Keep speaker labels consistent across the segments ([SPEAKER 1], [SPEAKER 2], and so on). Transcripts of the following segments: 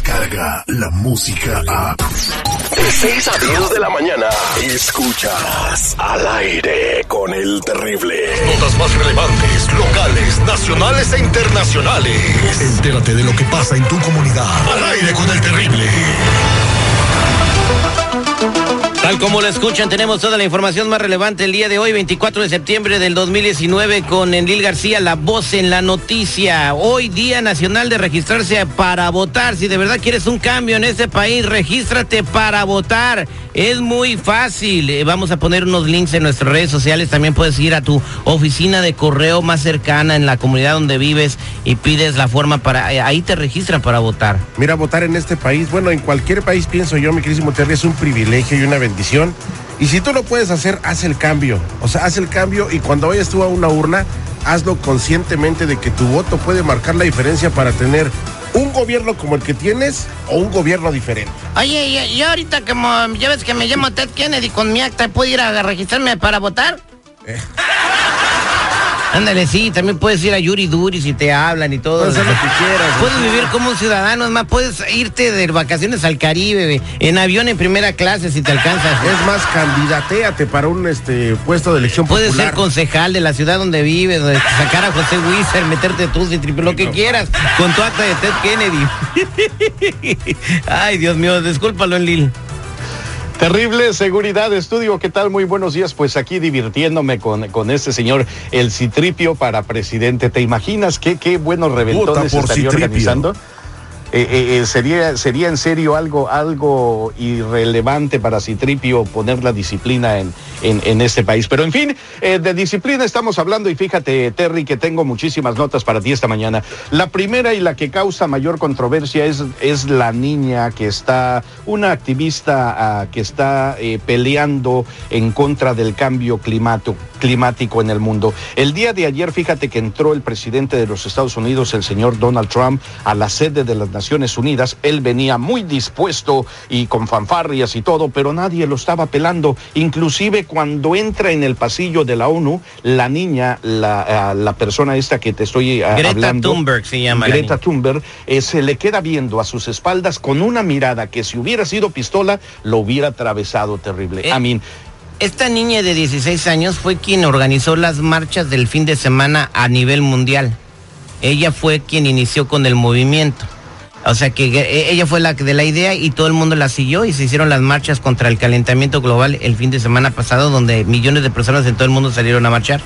[SPEAKER 1] llega la música a...
[SPEAKER 2] De 6 a 10 de la mañana, escuchas al aire con el terrible.
[SPEAKER 3] Notas más relevantes, locales, nacionales e internacionales. Entérate de lo que pasa en tu comunidad. Al aire con el terrible.
[SPEAKER 4] Como lo escuchan, tenemos toda la información más relevante el día de hoy, 24 de septiembre del 2019, con Enlil García, la voz en la noticia. Hoy, Día Nacional de Registrarse para Votar. Si de verdad quieres un cambio en este país, regístrate para votar. Es muy fácil. Eh, Vamos a poner unos links en nuestras redes sociales. También puedes ir a tu oficina de correo más cercana en la comunidad donde vives y pides la forma para... eh, Ahí te registran para votar.
[SPEAKER 5] Mira, votar en este país, bueno, en cualquier país pienso yo, mi querísimo Terry, es un privilegio y una bendición. Y si tú lo puedes hacer, haz el cambio. O sea, haz el cambio y cuando vayas tú a una urna, hazlo conscientemente de que tu voto puede marcar la diferencia para tener un gobierno como el que tienes o un gobierno diferente.
[SPEAKER 4] Oye, yo, yo ahorita como ya ves que me llamo Ted Kennedy con mi acta, ¿puedo ir a registrarme para votar? Ándale, sí, también puedes ir a Yuri Duri si te hablan y todo.
[SPEAKER 5] Puedes lo que quieras.
[SPEAKER 4] Puedes vivir como un ciudadano, es más, puedes irte de vacaciones al Caribe, en avión en primera clase si te alcanzas.
[SPEAKER 5] Es más, candidateate para un este puesto de elección
[SPEAKER 4] Puedes
[SPEAKER 5] popular.
[SPEAKER 4] ser concejal de la ciudad donde vives, de sacar a José Wieser, meterte tú, si triple, lo que quieras, con tu acta de Ted Kennedy. Ay, Dios mío, discúlpalo, Lil.
[SPEAKER 6] Terrible seguridad estudio, ¿qué tal? Muy buenos días, pues aquí divirtiéndome con, con este señor, el Citripio para presidente. ¿Te imaginas qué, qué buenos reventones estaría
[SPEAKER 5] Citripio.
[SPEAKER 6] organizando? Eh, eh, eh, sería, sería en serio algo, algo irrelevante para Citripio poner la disciplina en, en, este país. Pero en fin, eh, de disciplina estamos hablando y fíjate, Terry, que tengo muchísimas notas para ti esta mañana. La primera y la que causa mayor controversia es, es la niña que está, una activista ah, que está eh, peleando en contra del cambio climato- climático en el mundo. El día de ayer, fíjate que entró el presidente de los Estados Unidos, el señor Donald Trump, a la sede de las Naciones Unidas. Él venía muy dispuesto y con fanfarrias y todo, pero nadie lo estaba pelando. Inclusive cuando entra en el pasillo de la ONU, la niña, la, la persona esta que te estoy
[SPEAKER 4] Greta
[SPEAKER 6] hablando,
[SPEAKER 4] Thunberg se llama la
[SPEAKER 6] Greta. Thunberg, eh, se le queda viendo a sus espaldas con una mirada que si hubiera sido pistola, lo hubiera atravesado terrible.
[SPEAKER 4] Eh,
[SPEAKER 6] I mean,
[SPEAKER 4] Esta niña de 16 años fue quien organizó las marchas del fin de semana a nivel mundial. Ella fue quien inició con el movimiento. O sea que ella fue la de la idea y todo el mundo la siguió y se hicieron las marchas contra el calentamiento global el fin de semana pasado donde millones de personas en todo el mundo salieron a marchar.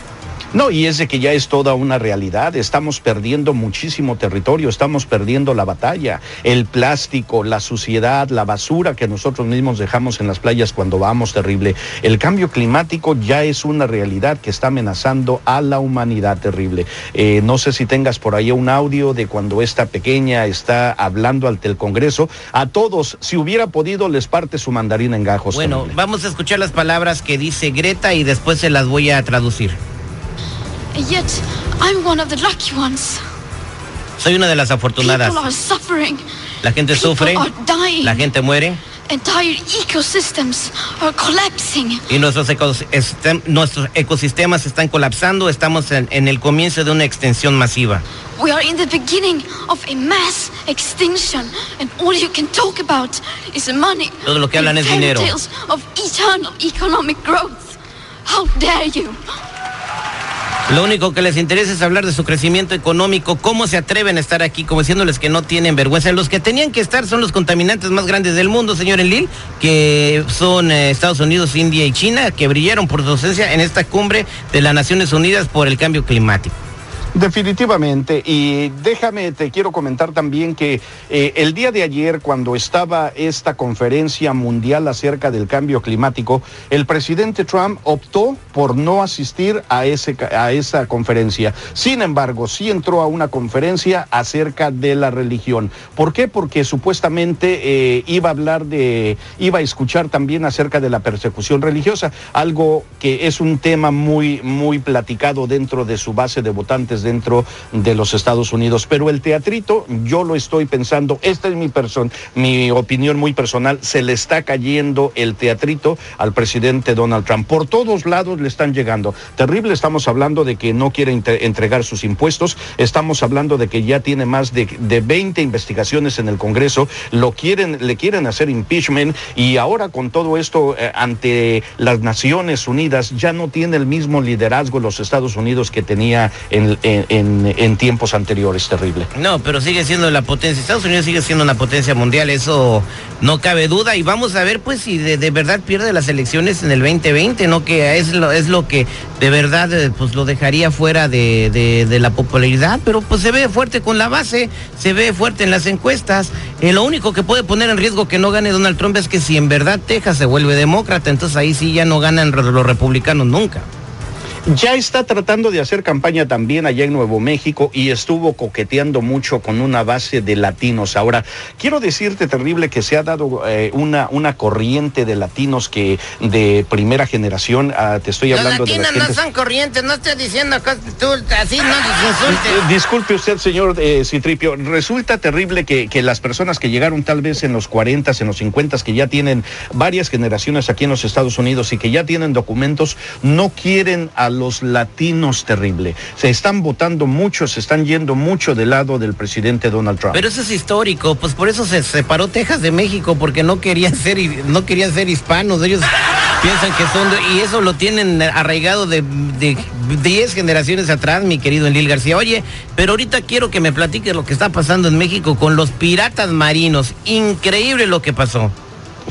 [SPEAKER 6] No, y es de que ya es toda una realidad. Estamos perdiendo muchísimo territorio, estamos perdiendo la batalla. El plástico, la suciedad, la basura que nosotros mismos dejamos en las playas cuando vamos terrible. El cambio climático ya es una realidad que está amenazando a la humanidad terrible. Eh, no sé si tengas por ahí un audio de cuando esta pequeña está hablando ante el Congreso. A todos, si hubiera podido, les parte su mandarina en gajos.
[SPEAKER 4] Bueno,
[SPEAKER 6] terrible.
[SPEAKER 4] vamos a escuchar las palabras que dice Greta y después se las voy a traducir.
[SPEAKER 7] Yet, I'm one of the lucky ones.
[SPEAKER 4] Soy una de las afortunadas.
[SPEAKER 7] People are suffering.
[SPEAKER 4] La gente
[SPEAKER 7] People
[SPEAKER 4] sufre,
[SPEAKER 7] are dying.
[SPEAKER 4] la gente muere.
[SPEAKER 7] Entire ecosystems are collapsing.
[SPEAKER 4] Y nuestros, ecosistem- nuestros ecosistemas están colapsando, estamos en, en el comienzo de una extensión masiva.
[SPEAKER 7] We are in the beginning of a mass extinction, and all you can talk about is money.
[SPEAKER 4] Todo lo que hablan es dinero.
[SPEAKER 7] of eternal economic growth. How dare you?
[SPEAKER 4] Lo único que les interesa es hablar de su crecimiento económico, cómo se atreven a estar aquí, como diciéndoles que no tienen vergüenza. Los que tenían que estar son los contaminantes más grandes del mundo, señor Enlil, que son eh, Estados Unidos, India y China, que brillaron por su ausencia en esta cumbre de las Naciones Unidas por el cambio climático.
[SPEAKER 6] Definitivamente. Y déjame, te quiero comentar también que eh, el día de ayer, cuando estaba esta conferencia mundial acerca del cambio climático, el presidente Trump optó por no asistir a, ese, a esa conferencia. Sin embargo, sí entró a una conferencia acerca de la religión. ¿Por qué? Porque supuestamente eh, iba a hablar de, iba a escuchar también acerca de la persecución religiosa, algo que es un tema muy, muy platicado dentro de su base de votantes dentro de los Estados Unidos. Pero el teatrito, yo lo estoy pensando, esta es mi, mi opinión muy personal, se le está cayendo el teatrito al presidente Donald Trump. Por todos lados le están llegando. Terrible, estamos hablando de que no quiere entregar sus impuestos, estamos hablando de que ya tiene más de, de 20 investigaciones en el Congreso, lo quieren, le quieren hacer impeachment y ahora con todo esto eh, ante las Naciones Unidas ya no tiene el mismo liderazgo los Estados Unidos que tenía en, en, en tiempos anteriores, terrible.
[SPEAKER 4] No, pero sigue siendo la potencia, Estados Unidos sigue siendo una potencia mundial, eso no cabe duda y vamos a ver pues si de, verdad pierde las elecciones en el 2020, ¿no? Que es lo, es lo que de verdad eh, pues lo dejaría fuera de, de, de la popularidad, pero pues se ve fuerte con la base, se ve fuerte en las encuestas. Eh, lo único que puede poner en riesgo que no gane Donald Trump es que si en verdad Texas se vuelve demócrata, entonces ahí sí ya no ganan los republicanos nunca.
[SPEAKER 6] Ya está tratando de hacer campaña también allá en Nuevo México y estuvo coqueteando mucho con una base de latinos. Ahora, quiero decirte, terrible, que se ha dado eh, una, una corriente de latinos que de primera generación, uh, te estoy hablando
[SPEAKER 4] Los latinos
[SPEAKER 6] de las
[SPEAKER 4] no son corrientes, no estoy diciendo tú así no nos insultes.
[SPEAKER 6] Disculpe usted, señor eh, Citripio, resulta terrible que, que, las personas que llegaron tal vez en los 40, en los 50, que ya tienen varias generaciones aquí en los Estados Unidos y que ya tienen documentos, no quieren a los latinos terrible. Se están votando mucho, se están yendo mucho del lado del presidente Donald Trump.
[SPEAKER 4] Pero eso es histórico, pues por eso se separó Texas de México, porque no querían ser, no querían ser hispanos. Ellos piensan que son, y eso lo tienen arraigado de 10 generaciones atrás, mi querido Enlil García. Oye, pero ahorita quiero que me platiques lo que está pasando en México con los piratas marinos. Increíble lo que pasó.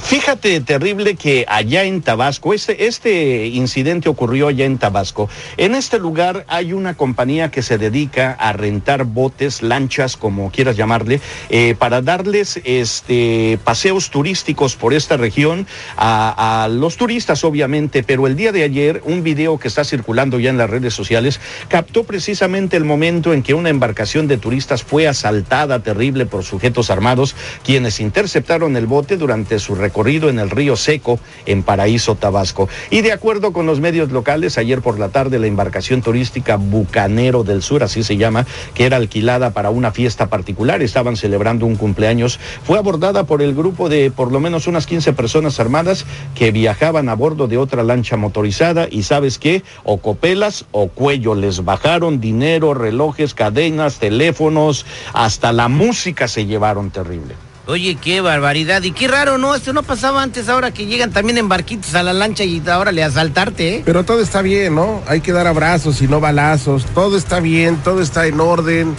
[SPEAKER 6] Fíjate, terrible que allá en Tabasco, este, este incidente ocurrió allá en Tabasco. En este lugar hay una compañía que se dedica a rentar botes, lanchas, como quieras llamarle, eh, para darles este, paseos turísticos por esta región a, a, los turistas, obviamente. Pero el día de ayer, un video que está circulando ya en las redes sociales captó precisamente el momento en que una embarcación de turistas fue asaltada terrible por sujetos armados, quienes interceptaron el bote durante su recorrido en el río Seco, en Paraíso, Tabasco. Y de acuerdo con los medios locales, ayer por la tarde la embarcación turística Bucanero del Sur, así se llama, que era alquilada para una fiesta particular, estaban celebrando un cumpleaños, fue abordada por el grupo de por lo menos unas 15 personas armadas que viajaban a bordo de otra lancha motorizada y sabes qué, o copelas o cuello, les bajaron dinero, relojes, cadenas, teléfonos, hasta la música se llevaron terrible.
[SPEAKER 4] Oye, qué barbaridad. Y qué raro, ¿no? Esto no pasaba antes, ahora que llegan también en barquitos a la lancha y ahora le asaltarte, ¿eh?
[SPEAKER 5] Pero todo está bien, ¿no? Hay que dar abrazos y no balazos. Todo está bien, todo está en orden.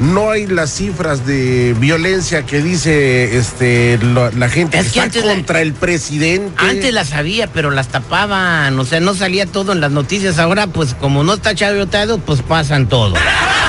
[SPEAKER 5] No hay las cifras de violencia que dice este lo, la gente
[SPEAKER 4] es
[SPEAKER 5] que,
[SPEAKER 4] que
[SPEAKER 5] está contra la, el presidente.
[SPEAKER 4] Antes las sabía, pero las tapaban. O sea, no salía todo en las noticias. Ahora, pues como no está chaveotado, pues pasan todo.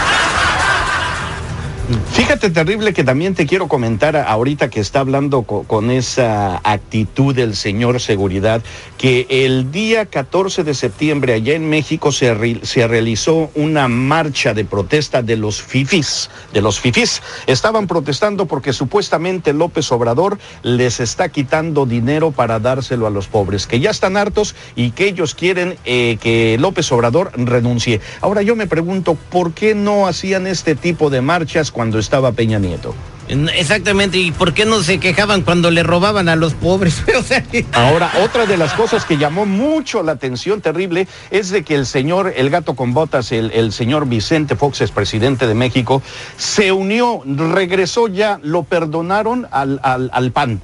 [SPEAKER 6] Fíjate, terrible, que también te quiero comentar ahorita que está hablando con, esa actitud del señor seguridad, que el día 14 de septiembre allá en México se, re, se realizó una marcha de protesta de los fifis, de los fifis. Estaban protestando porque supuestamente López Obrador les está quitando dinero para dárselo a los pobres, que ya están hartos y que ellos quieren eh, que López Obrador renuncie. Ahora yo me pregunto, ¿por qué no hacían este tipo de marchas cuando estaba Peña Nieto.
[SPEAKER 4] Exactamente, ¿y por qué no se quejaban cuando le robaban a los pobres? o sea,
[SPEAKER 6] Ahora, otra de las cosas que llamó mucho la atención terrible es de que el señor, el gato con botas, el, el señor Vicente Fox, es presidente de México, se unió, regresó ya, lo perdonaron al, al, al PAN.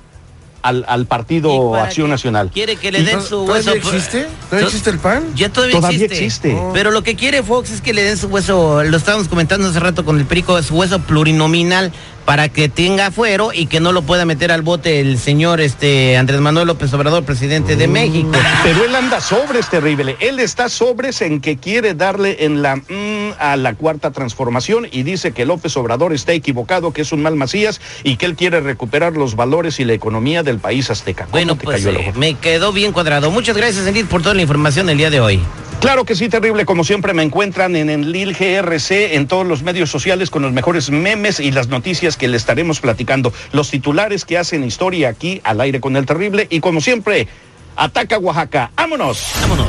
[SPEAKER 6] Al, al, Partido Acción Nacional.
[SPEAKER 4] Quiere que le den su hueso.
[SPEAKER 5] ¿Todavía existe? ¿Todavía existe el PAN?
[SPEAKER 4] Ya todavía,
[SPEAKER 6] todavía
[SPEAKER 4] existe.
[SPEAKER 6] existe.
[SPEAKER 4] Oh. Pero lo que quiere Fox es que le den su hueso, lo estábamos comentando hace rato con el perico, su hueso plurinominal para que tenga fuero y que no lo pueda meter al bote el señor este Andrés Manuel López Obrador, presidente de México.
[SPEAKER 6] Pero él anda sobres, terrible. Él está sobres en que quiere darle en la mm, a la cuarta transformación y dice que López Obrador está equivocado, que es un mal Macías y que él quiere recuperar los valores y la economía del país azteca.
[SPEAKER 4] Bueno, pues eh, me quedó bien cuadrado. Muchas gracias, Enid, por toda la información el día de hoy.
[SPEAKER 6] Claro que sí, terrible. Como siempre me encuentran en Enlil GRC, en todos los medios sociales con los mejores memes y las noticias que le estaremos platicando. Los titulares que hacen historia aquí al aire con el terrible. Y como siempre, ataca Oaxaca. ¡Vámonos!
[SPEAKER 4] ¡Vámonos!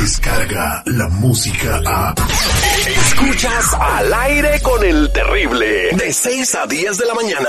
[SPEAKER 1] Descarga la música a.
[SPEAKER 2] Escuchas al aire con el terrible. De 6 a 10 de la mañana.